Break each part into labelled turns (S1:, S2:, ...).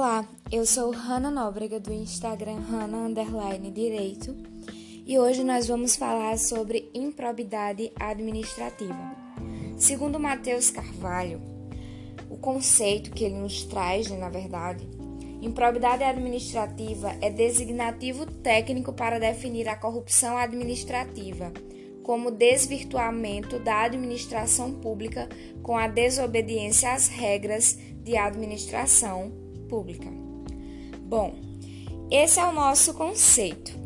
S1: Olá, eu sou Hanna Nóbrega do Instagram Hanna Underline Direito e hoje nós vamos falar sobre improbidade administrativa. Segundo Matheus Carvalho, o conceito que ele nos traz, né, na verdade, improbidade administrativa é designativo técnico para definir a corrupção administrativa como desvirtuamento da administração pública com a desobediência às regras de administração pública. Bom, esse é o nosso conceito.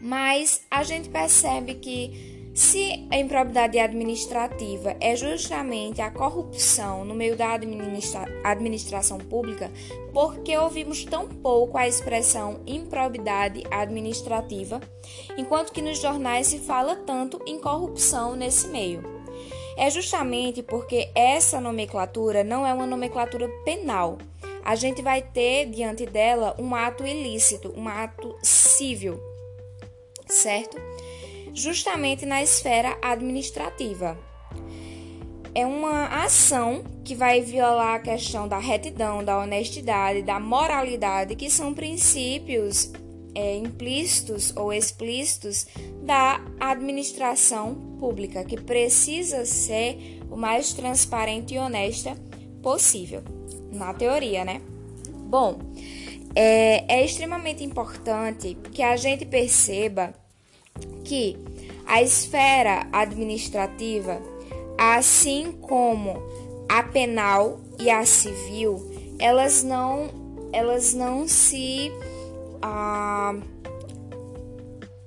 S1: Mas a gente percebe que se a improbidade administrativa é justamente a corrupção no meio da administra administração pública, por que ouvimos tão pouco a expressão improbidade administrativa, enquanto que nos jornais se fala tanto em corrupção nesse meio? É justamente porque essa nomenclatura não é uma nomenclatura penal. A gente vai ter diante dela um ato ilícito, um ato civil, certo? Justamente na esfera administrativa. É uma ação que vai violar a questão da retidão, da honestidade, da moralidade, que são princípios é, implícitos ou explícitos da administração pública, que precisa ser o mais transparente e honesta possível, na teoria, né? Bom, é, é extremamente importante que a gente perceba que a esfera administrativa, assim como a penal e a civil, elas não, elas não se ah,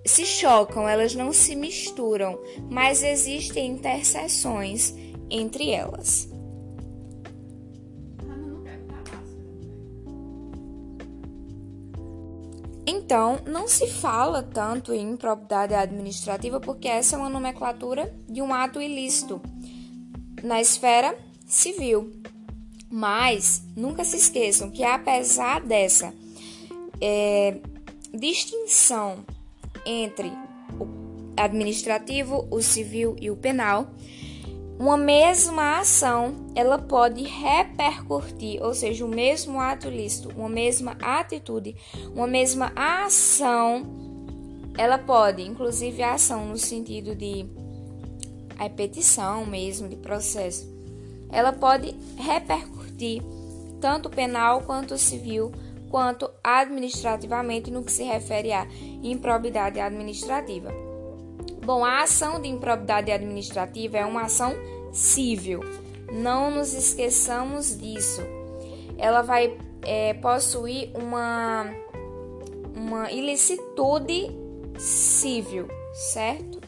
S1: se chocam, elas não se misturam, mas existem interseções entre elas. Então, não se fala tanto em improbidade administrativa porque essa é uma nomenclatura de um ato ilícito na esfera civil. Mas nunca se esqueçam que, apesar dessa é, distinção entre o administrativo, o civil e o penal, uma mesma ação ela pode repercutir, ou seja, o mesmo ato ilícito, uma mesma atitude, uma mesma ação, ela pode, inclusive a ação no sentido de repetição mesmo de processo, ela pode repercutir tanto penal quanto civil quanto administrativamente no que se refere à improbidade administrativa. Bom, a ação de improbidade administrativa é uma ação civil. Não nos esqueçamos disso. Ela vai é, possuir uma, uma ilicitude civil, certo?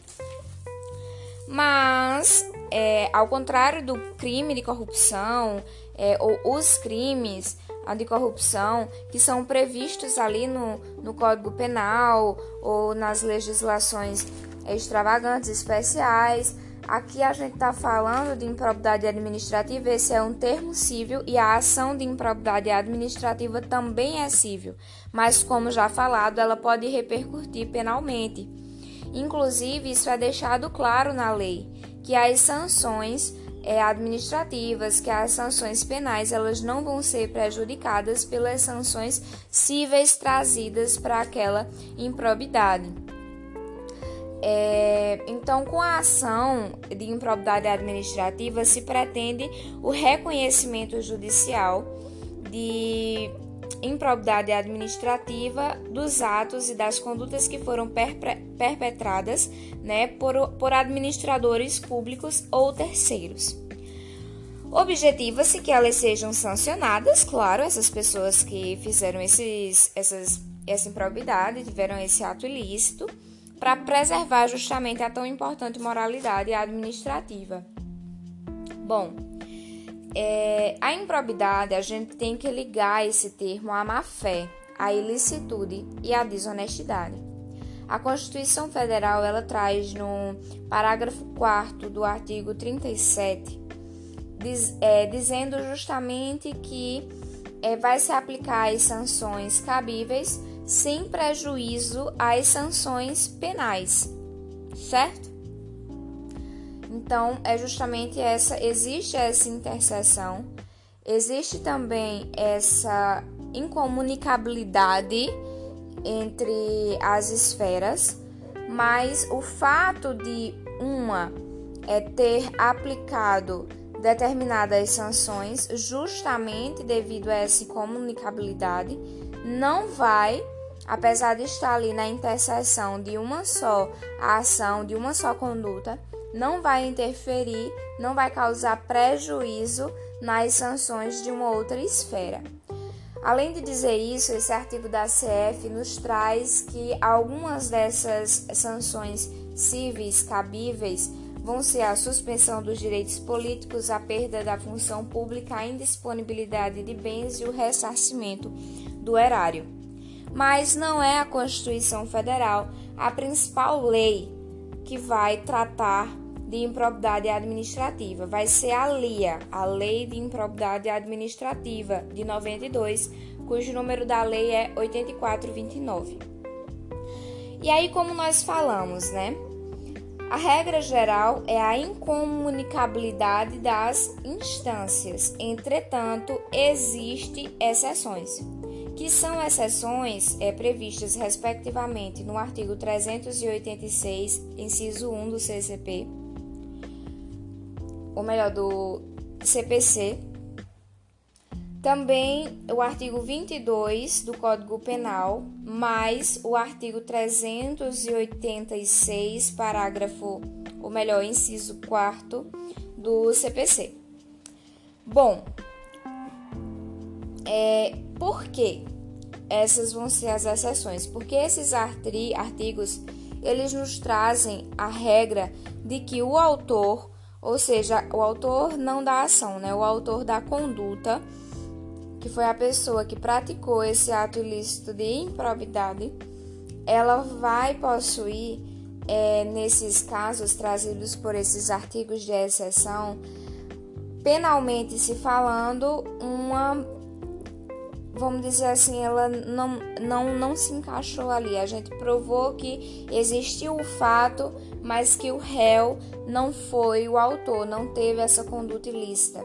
S1: Mas, é, ao contrário do crime de corrupção é, ou os crimes anticorrupção que são previstos ali no, no Código Penal ou nas legislações extravagantes especiais. Aqui a gente está falando de improbidade administrativa, esse é um termo civil e a ação de improbidade administrativa também é civil, mas como já falado, ela pode repercutir penalmente. Inclusive, isso é deixado claro na lei, que as sanções é, administrativas, que as sanções penais elas não vão ser prejudicadas pelas sanções cíveis trazidas para aquela improbidade. É, então, com a ação de improbidade administrativa, se pretende o reconhecimento judicial de improbidade administrativa dos atos e das condutas que foram perpetradas né, por, por administradores públicos ou terceiros. Objetiva-se que elas sejam sancionadas, claro, essas pessoas que fizeram esses, essas, essa improbidade, tiveram esse ato ilícito, para preservar justamente a tão importante moralidade administrativa. Bom, é, a improbidade, a gente tem que ligar esse termo à má-fé, à ilicitude e à desonestidade. A Constituição Federal ela traz no parágrafo 4 do artigo 37, diz, é, dizendo justamente que é, vai se aplicar as sanções cabíveis sem prejuízo às sanções penais, certo? Então, é justamente essa, existe essa interseção existe também essa incomunicabilidade entre as esferas, mas o fato de uma é ter aplicado determinadas sanções justamente devido a essa incomunicabilidade não vai, apesar de estar ali na interseção de uma só ação, de uma só conduta, não vai interferir, não vai causar prejuízo nas sanções de uma outra esfera. Além de dizer isso, esse artigo da CF nos traz que algumas dessas sanções cíveis cabíveis vão ser a suspensão dos direitos políticos, a perda da função pública, a indisponibilidade de bens e o ressarcimento do erário. Mas não é a Constituição Federal a principal lei que vai tratar de improbidade administrativa. Vai ser a LIA, a Lei de Improbidade Administrativa de 92, cujo número da lei é 8429. E aí, como nós falamos, né? A regra geral é a incomunicabilidade das instâncias. Entretanto, existem exceções que são exceções é, previstas respectivamente no artigo 386, inciso 1 do CCP, ou melhor, do CPC. Também o artigo 22 do Código Penal, mais o artigo 386, parágrafo, ou melhor, inciso 4 do CPC. Bom, é, por que essas vão ser as exceções? Porque esses artigos eles nos trazem a regra de que o autor, ou seja, o autor não da ação, né? O autor da conduta, que foi a pessoa que praticou esse ato ilícito de improbidade, ela vai possuir, é, nesses casos trazidos por esses artigos de exceção, penalmente se falando, uma vamos dizer assim, ela não, não, não se encaixou ali. A gente provou que existiu o fato, mas que o réu não foi o autor, não teve essa conduta ilícita.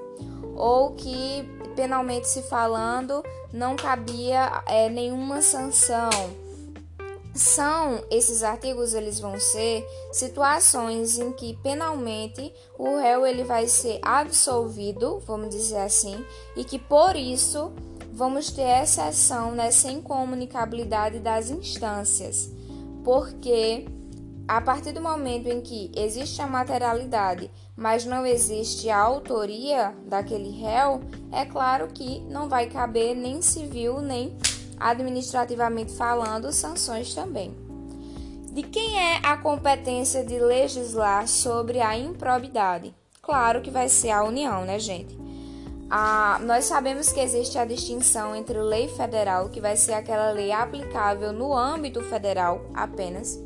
S1: Ou que, penalmente se falando, não cabia é, nenhuma sanção. São esses artigos, eles vão ser situações em que penalmente o réu ele vai ser absolvido, vamos dizer assim, e que por isso vamos ter exceção nessa incomunicabilidade das instâncias, porque a partir do momento em que existe a materialidade, mas não existe a autoria daquele réu, é claro que não vai caber nem civil nem administrativamente falando sanções também. De quem é a competência de legislar sobre a improbidade? Claro que vai ser a União, né, gente? Ah, nós sabemos que existe a distinção entre lei federal, que vai ser aquela lei aplicável no âmbito federal apenas,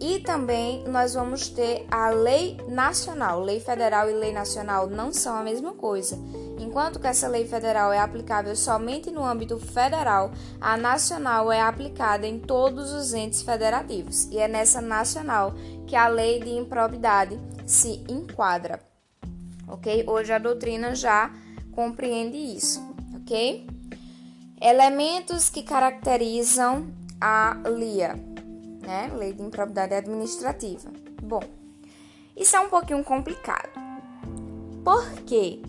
S1: e também nós vamos ter a lei nacional. Lei federal e lei nacional não são a mesma coisa. Enquanto que essa lei federal é aplicável somente no âmbito federal, a nacional é aplicada em todos os entes federativos. E é nessa nacional que a lei de improbidade se enquadra. Ok? Hoje a doutrina já compreende isso, ok? Elementos que caracterizam a LIA, né? Lei de Improbidade Administrativa. Bom, isso é um pouquinho complicado. Por quê?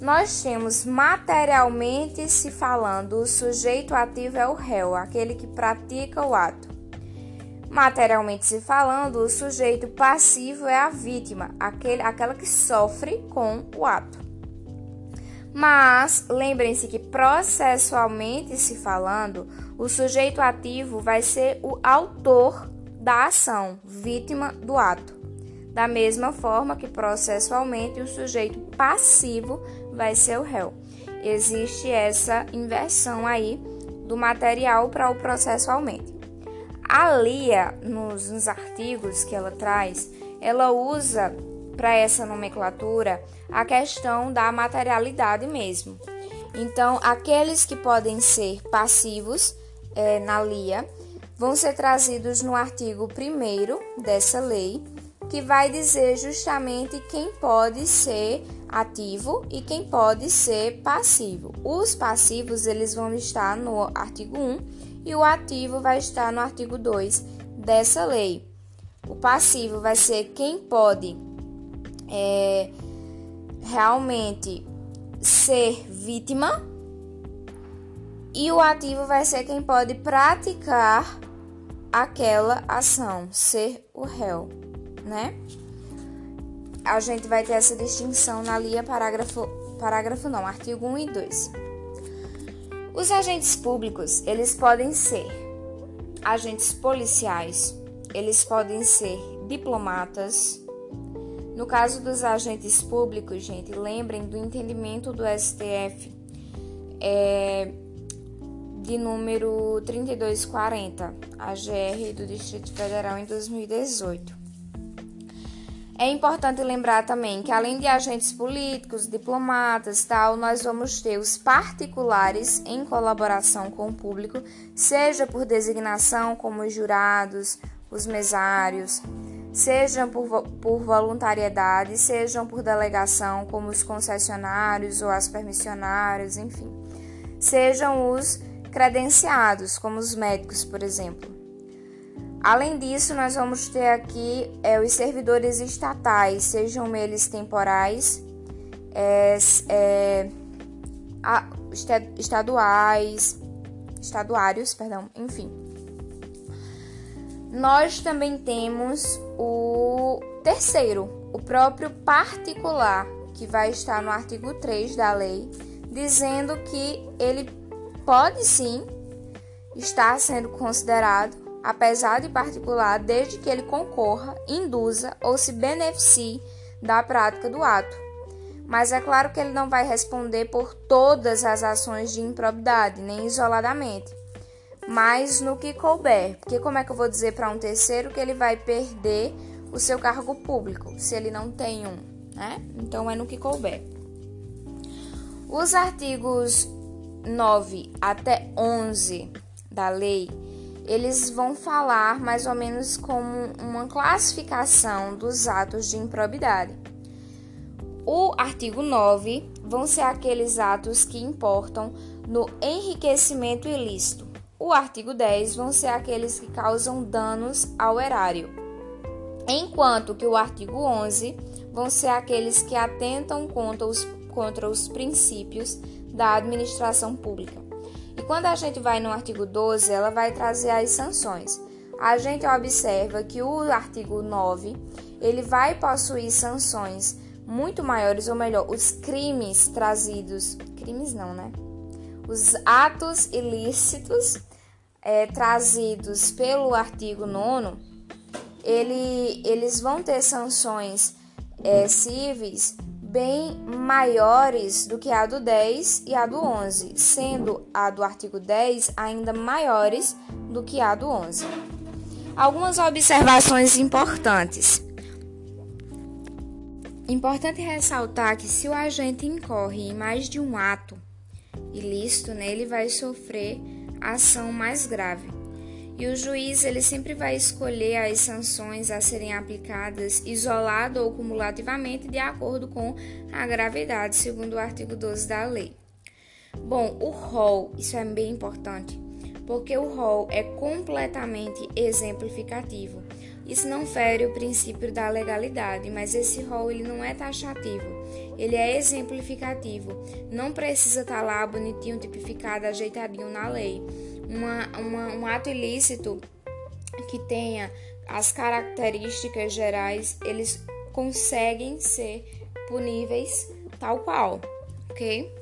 S1: Nós temos materialmente se falando, o sujeito ativo é o réu, aquele que pratica o ato. Materialmente se falando, o sujeito passivo é a vítima, aquele, aquela que sofre com o ato. Mas lembrem-se que processualmente se falando, o sujeito ativo vai ser o autor da ação, vítima do ato. Da mesma forma que processualmente o sujeito passivo vai ser o réu. Existe essa inversão aí do material para o processualmente. A Lia, nos, nos artigos que ela traz, ela usa para essa nomenclatura a questão da materialidade mesmo. Então, aqueles que podem ser passivos é, na LIA vão ser trazidos no artigo 1 dessa lei, que vai dizer justamente quem pode ser ativo e quem pode ser passivo. Os passivos eles vão estar no artigo 1 e o ativo vai estar no artigo 2 dessa lei. O passivo vai ser quem pode é, realmente ser vítima e o ativo vai ser quem pode praticar aquela ação, ser o réu, né? A gente vai ter essa distinção na linha parágrafo, parágrafo não, artigo 1 e 2. Os agentes públicos, eles podem ser agentes policiais, eles podem ser diplomatas. No caso dos agentes públicos, gente, lembrem do entendimento do STF é, de número 3240, a GR do Distrito Federal em 2018. É importante lembrar também que além de agentes políticos, diplomatas, tal, nós vamos ter os particulares em colaboração com o público, seja por designação como os jurados, os mesários, sejam por, por voluntariedade, sejam por delegação como os concessionários ou as permissionárias, enfim. Sejam os credenciados, como os médicos, por exemplo. Além disso, nós vamos ter aqui é, os servidores estatais, sejam eles temporais, é, é, a, estaduais, estaduários, perdão, enfim. Nós também temos o terceiro, o próprio particular, que vai estar no artigo 3 da lei, dizendo que ele pode sim estar sendo considerado, apesar de particular, desde que ele concorra, induza ou se beneficie da prática do ato. Mas é claro que ele não vai responder por todas as ações de improbidade, nem isoladamente, mas no que couber. Porque como é que eu vou dizer para um terceiro que ele vai perder o seu cargo público, se ele não tem um, né? Então é no que couber. Os artigos 9 até 11 da lei, eles vão falar mais ou menos como uma classificação dos atos de improbidade. O artigo 9 vão ser aqueles atos que importam no enriquecimento ilícito. O artigo 10 vão ser aqueles que causam danos ao erário. Enquanto que o artigo 11 vão ser aqueles que atentam contra os, contra os princípios da administração pública. E quando a gente vai no artigo 12, ela vai trazer as sanções. A gente observa que o artigo 9, ele vai possuir sanções muito maiores, ou melhor, os crimes trazidos, crimes não, né? Os atos ilícitos é, trazidos pelo artigo 9, ele, eles vão ter sanções é, cíveis bem maiores do que a do 10 e a do 11, sendo a do artigo 10 ainda maiores do que a do 11. Algumas observações importantes. Importante ressaltar que se o agente incorre em mais de um ato ilícito, né, ele vai sofrer ação mais grave e o juiz ele sempre vai escolher as sanções a serem aplicadas isolado ou cumulativamente de acordo com a gravidade, segundo o artigo 12 da lei. Bom, o rol, isso é bem importante, porque o rol é completamente exemplificativo. Isso não fere o princípio da legalidade, mas esse rol ele não é taxativo, ele é exemplificativo. Não precisa estar lá bonitinho, tipificado, ajeitadinho na lei uma, uma, um ato ilícito que tenha as características gerais, eles conseguem ser puníveis tal qual, ok?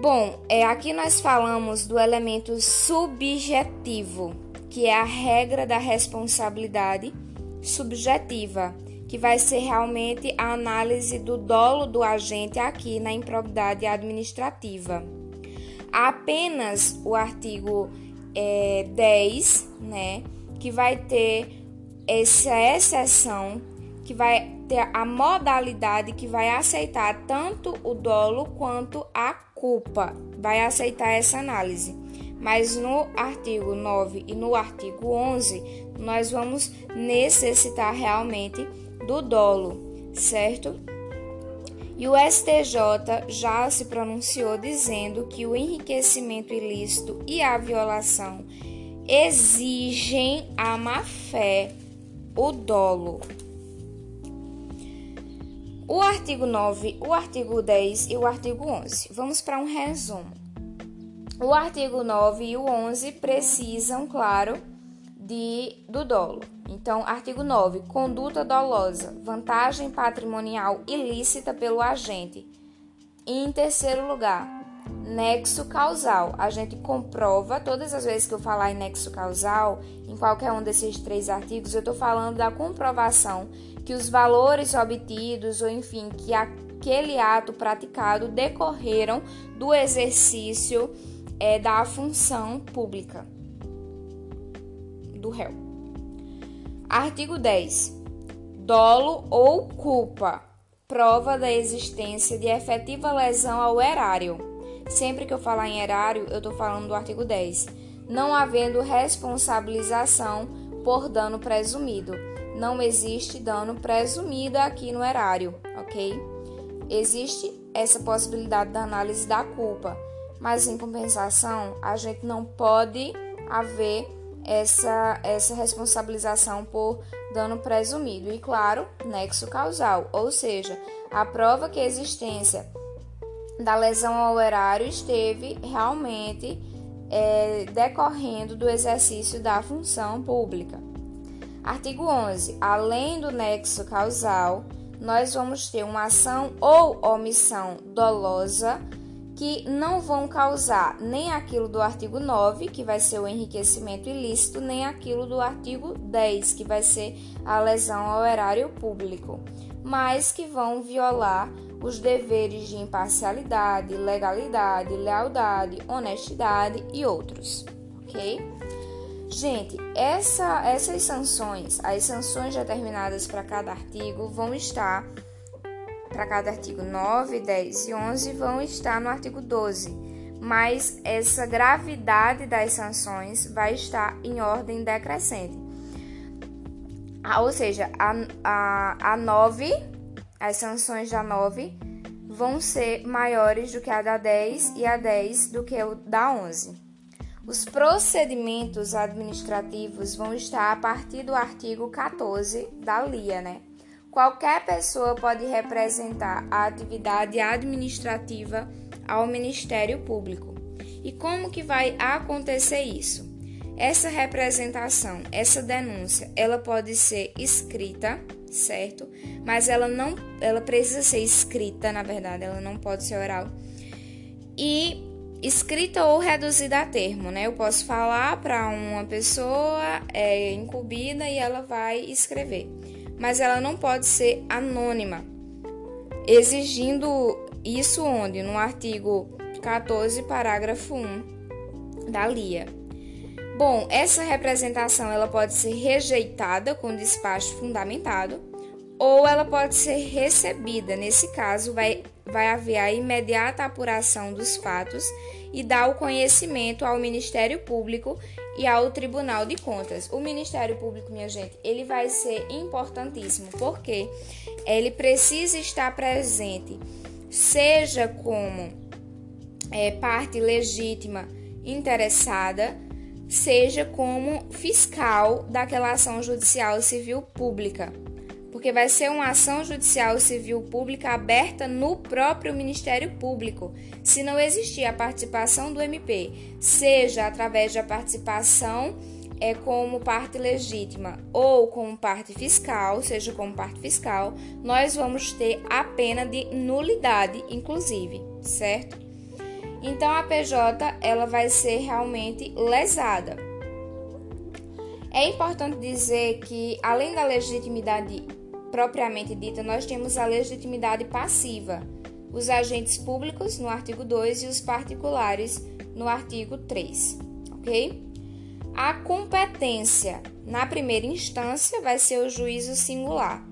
S1: Bom, é, aqui nós falamos do elemento subjetivo, que é a regra da responsabilidade subjetiva, que vai ser realmente a análise do dolo do agente aqui na improbidade administrativa apenas o artigo é, 10, né, que vai ter essa exceção, que vai ter a modalidade que vai aceitar tanto o dolo quanto a culpa, vai aceitar essa análise. mas no artigo 9 e no artigo 11 nós vamos necessitar realmente do dolo, certo? E o STJ já se pronunciou dizendo que o enriquecimento ilícito e a violação exigem a má-fé, o dolo. O artigo 9, o artigo 10 e o artigo 11. Vamos para um resumo. O artigo 9 e o 11 precisam, claro, de do dolo. Então, artigo 9, conduta dolosa, vantagem patrimonial ilícita pelo agente. E, em terceiro lugar, nexo causal. A gente comprova, todas as vezes que eu falar em nexo causal, em qualquer um desses três artigos, eu estou falando da comprovação que os valores obtidos, ou enfim, que aquele ato praticado decorreram do exercício é, da função pública do réu. Artigo 10. Dolo ou culpa. Prova da existência de efetiva lesão ao erário. Sempre que eu falar em erário, eu estou falando do artigo 10. Não havendo responsabilização por dano presumido. Não existe dano presumido aqui no erário, ok? Existe essa possibilidade da análise da culpa mas em compensação, a gente não pode haver essa, essa responsabilização por dano presumido. E claro, nexo causal, ou seja, a prova que a existência da lesão ao erário esteve realmente é, decorrendo do exercício da função pública. Artigo 11. Além do nexo causal, nós vamos ter uma ação ou omissão dolosa que não vão causar nem aquilo do artigo 9, que vai ser o enriquecimento ilícito, nem aquilo do artigo 10, que vai ser a lesão ao erário público, mas que vão violar os deveres de imparcialidade, legalidade, lealdade, honestidade e outros, ok? Gente, essa, essas sanções, as sanções determinadas para cada artigo, vão estar para cada artigo 9, 10 e 11 vão estar no artigo 12, mas essa gravidade das sanções vai estar em ordem decrescente. Ah, ou seja, a, a, a 9, as sanções da 9 vão ser maiores do que a da 10 e a 10 do que o da 11. Os procedimentos administrativos vão estar a partir do artigo 14 da LIA, né? Qualquer pessoa pode representar a atividade administrativa ao Ministério Público. E como que vai acontecer isso? Essa representação, essa denúncia, ela pode ser escrita, certo? Mas ela não, ela precisa ser escrita, na verdade, ela não pode ser oral. E escrita ou reduzida a termo, né? Eu posso falar para uma pessoa é, incumbida e ela vai escrever mas ela não pode ser anônima, exigindo isso onde? No artigo 14, parágrafo 1 da LIA. Bom, essa representação ela pode ser rejeitada com despacho fundamentado ou ela pode ser recebida. Nesse caso, vai, vai haver a imediata apuração dos fatos e dar o conhecimento ao Ministério Público e ao Tribunal de Contas. O Ministério Público, minha gente, ele vai ser importantíssimo, porque ele precisa estar presente, seja como é, parte legítima interessada, seja como fiscal daquela ação judicial civil pública porque vai ser uma ação judicial civil pública aberta no próprio Ministério Público, se não existir a participação do MP, seja através da participação é como parte legítima ou como parte fiscal, seja como parte fiscal, nós vamos ter a pena de nulidade, inclusive, certo? Então a PJ ela vai ser realmente lesada. É importante dizer que além da legitimidade propriamente dita, nós temos a legitimidade passiva, os agentes públicos no artigo 2 e os particulares no artigo 3, ok? A competência na primeira instância vai ser o juízo singular.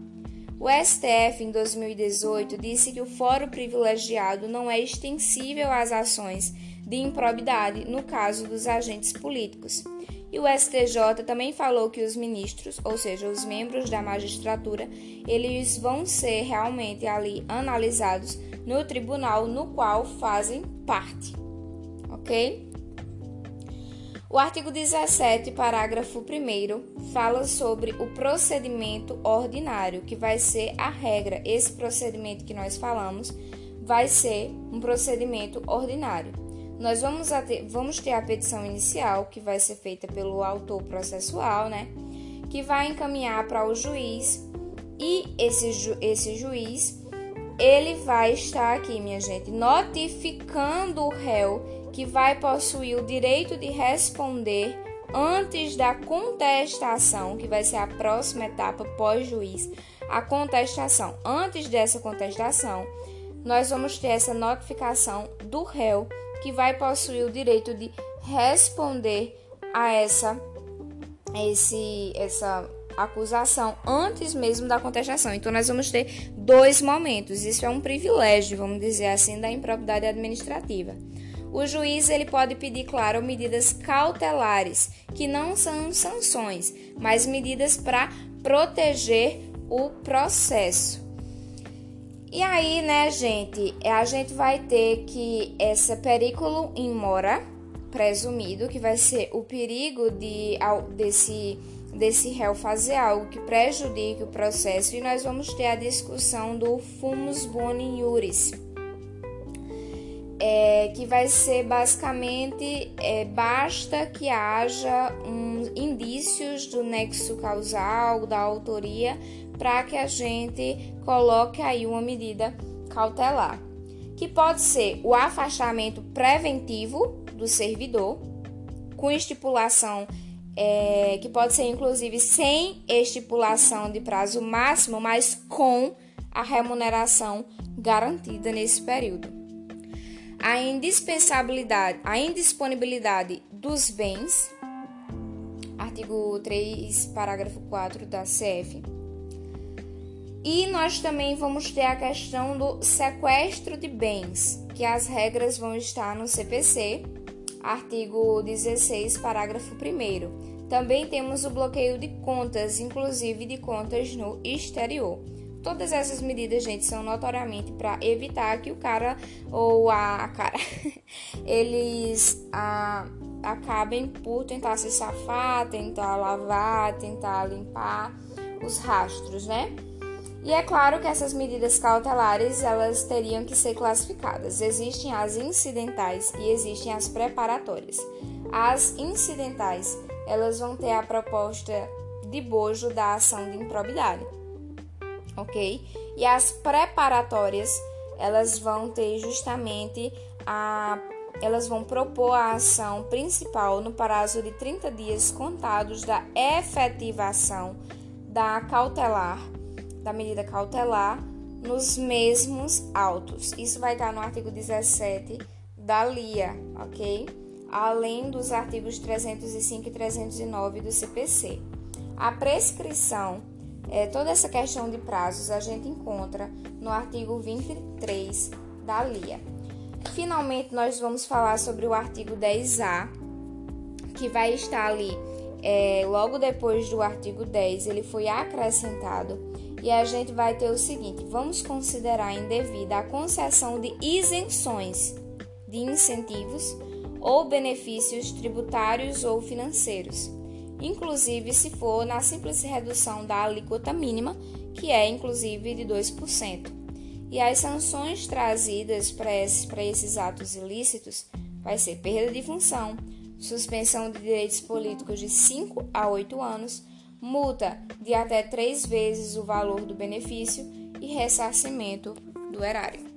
S1: O STF, em 2018, disse que o foro privilegiado não é extensível às ações de improbidade no caso dos agentes políticos. E o STJ também falou que os ministros, ou seja, os membros da magistratura, eles vão ser realmente ali analisados no tribunal no qual fazem parte. OK? O artigo 17, parágrafo 1, fala sobre o procedimento ordinário, que vai ser a regra. Esse procedimento que nós falamos vai ser um procedimento ordinário. Nós vamos, ter, vamos ter a petição inicial, que vai ser feita pelo autor processual, né? Que vai encaminhar para o juiz e esse, ju, esse juiz ele vai estar aqui, minha gente, notificando o réu que vai possuir o direito de responder antes da contestação, que vai ser a próxima etapa pós-juiz, a contestação. Antes dessa contestação, nós vamos ter essa notificação do réu que vai possuir o direito de responder a essa esse essa acusação antes mesmo da contestação. Então nós vamos ter dois momentos. Isso é um privilégio, vamos dizer assim, da improbidade administrativa. O juiz ele pode pedir, claro, medidas cautelares, que não são sanções, mas medidas para proteger o processo. E aí, né, gente, a gente vai ter que essa periculo in mora presumido, que vai ser o perigo de desse desse réu fazer algo que prejudique o processo, e nós vamos ter a discussão do fumus boni iuris é, que vai ser basicamente é, basta que haja um, indícios do nexo causal, da autoria, para que a gente coloque aí uma medida cautelar, que pode ser o afastamento preventivo do servidor, com estipulação é, que pode ser inclusive sem estipulação de prazo máximo, mas com a remuneração garantida nesse período a indispensabilidade, a indisponibilidade dos bens, artigo 3, parágrafo 4 da CF. E nós também vamos ter a questão do sequestro de bens, que as regras vão estar no CPC, artigo 16, parágrafo 1. Também temos o bloqueio de contas, inclusive de contas no exterior. Todas essas medidas, gente, são notoriamente para evitar que o cara ou a, cara eles a, acabem por tentar se safar, tentar lavar, tentar limpar os rastros, né? E é claro que essas medidas cautelares elas teriam que ser classificadas. Existem as incidentais e existem as preparatórias. As incidentais elas vão ter a proposta de bojo da ação de improbidade ok? E as preparatórias, elas vão ter justamente a elas vão propor a ação principal no prazo de 30 dias contados da efetivação da cautelar, da medida cautelar, nos mesmos autos. Isso vai estar no artigo 17 da LIA, ok? Além dos artigos 305 e 309 do CPC. A prescrição é, toda essa questão de prazos a gente encontra no artigo 23 da LIA. Finalmente, nós vamos falar sobre o artigo 10A, que vai estar ali é, logo depois do artigo 10, ele foi acrescentado e a gente vai ter o seguinte: vamos considerar indevida a concessão de isenções de incentivos ou benefícios tributários ou financeiros inclusive se for na simples redução da alíquota mínima, que é inclusive de 2%. E as sanções trazidas para esses, esses atos ilícitos vai ser perda de função, suspensão de direitos políticos de 5 a 8 anos, multa de até três vezes o valor do benefício e ressarcimento do erário.